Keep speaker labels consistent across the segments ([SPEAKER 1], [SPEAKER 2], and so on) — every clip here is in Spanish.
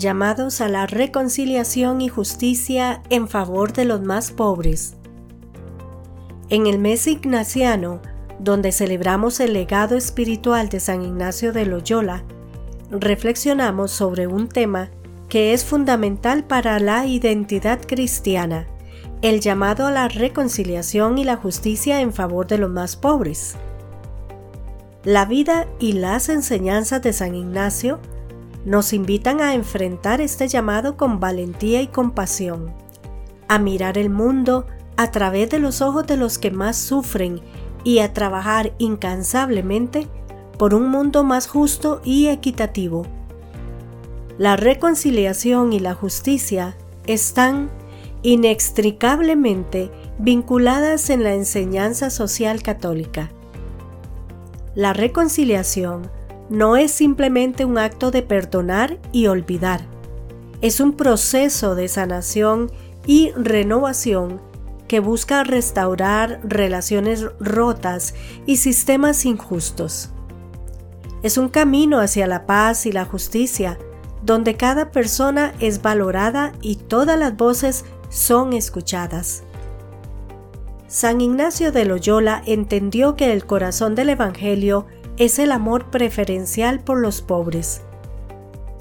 [SPEAKER 1] llamados a la reconciliación y justicia en favor de los más pobres. En el mes ignaciano, donde celebramos el legado espiritual de San Ignacio de Loyola, reflexionamos sobre un tema que es fundamental para la identidad cristiana, el llamado a la reconciliación y la justicia en favor de los más pobres. La vida y las enseñanzas de San Ignacio nos invitan a enfrentar este llamado con valentía y compasión, a mirar el mundo a través de los ojos de los que más sufren y a trabajar incansablemente por un mundo más justo y equitativo. La reconciliación y la justicia están inextricablemente vinculadas en la enseñanza social católica. La reconciliación no es simplemente un acto de perdonar y olvidar, es un proceso de sanación y renovación que busca restaurar relaciones rotas y sistemas injustos. Es un camino hacia la paz y la justicia, donde cada persona es valorada y todas las voces son escuchadas. San Ignacio de Loyola entendió que el corazón del Evangelio es el amor preferencial por los pobres.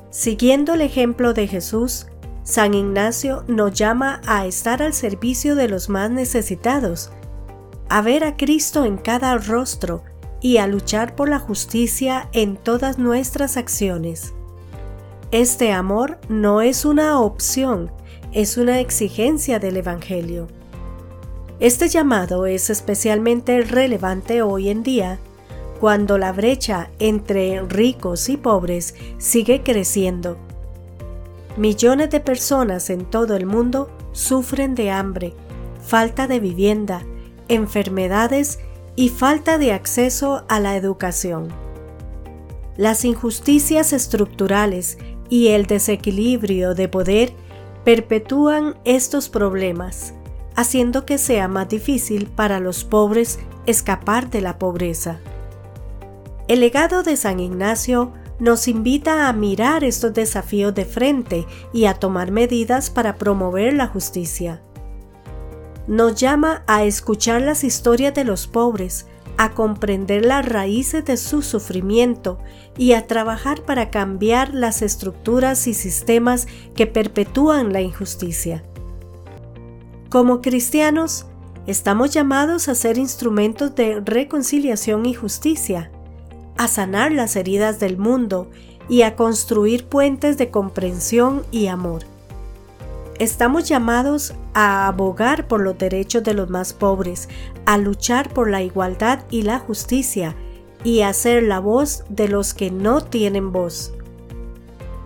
[SPEAKER 1] Siguiendo el ejemplo de Jesús, San Ignacio nos llama a estar al servicio de los más necesitados, a ver a Cristo en cada rostro y a luchar por la justicia en todas nuestras acciones. Este amor no es una opción, es una exigencia del Evangelio. Este llamado es especialmente relevante hoy en día cuando la brecha entre ricos y pobres sigue creciendo. Millones de personas en todo el mundo sufren de hambre, falta de vivienda, enfermedades y falta de acceso a la educación. Las injusticias estructurales y el desequilibrio de poder perpetúan estos problemas, haciendo que sea más difícil para los pobres escapar de la pobreza. El legado de San Ignacio nos invita a mirar estos desafíos de frente y a tomar medidas para promover la justicia. Nos llama a escuchar las historias de los pobres, a comprender las raíces de su sufrimiento y a trabajar para cambiar las estructuras y sistemas que perpetúan la injusticia. Como cristianos, estamos llamados a ser instrumentos de reconciliación y justicia, a sanar las heridas del mundo y a construir puentes de comprensión y amor. Estamos llamados a abogar por los derechos de los más pobres, a luchar por la igualdad y la justicia y a ser la voz de los que no tienen voz.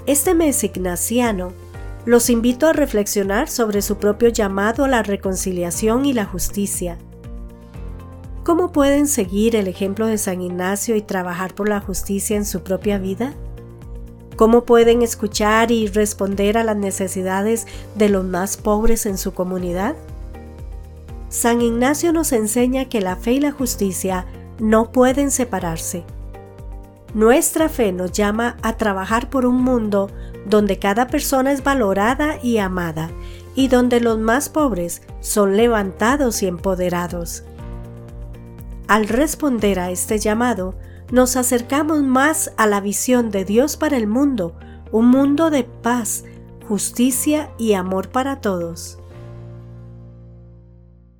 [SPEAKER 1] Este mes ignaciano los invito a reflexionar sobre su propio llamado a la reconciliación y la justicia. ¿Cómo pueden seguir el ejemplo de San Ignacio y trabajar por la justicia en su propia vida? ¿Cómo pueden escuchar y responder a las necesidades de los más pobres en su comunidad? San Ignacio nos enseña que la fe y la justicia no pueden separarse. Nuestra fe nos llama a trabajar por un mundo donde cada persona es valorada y amada y donde los más pobres son levantados y empoderados. Al responder a este llamado, nos acercamos más a la visión de Dios para el mundo, un mundo de paz, justicia y amor para todos.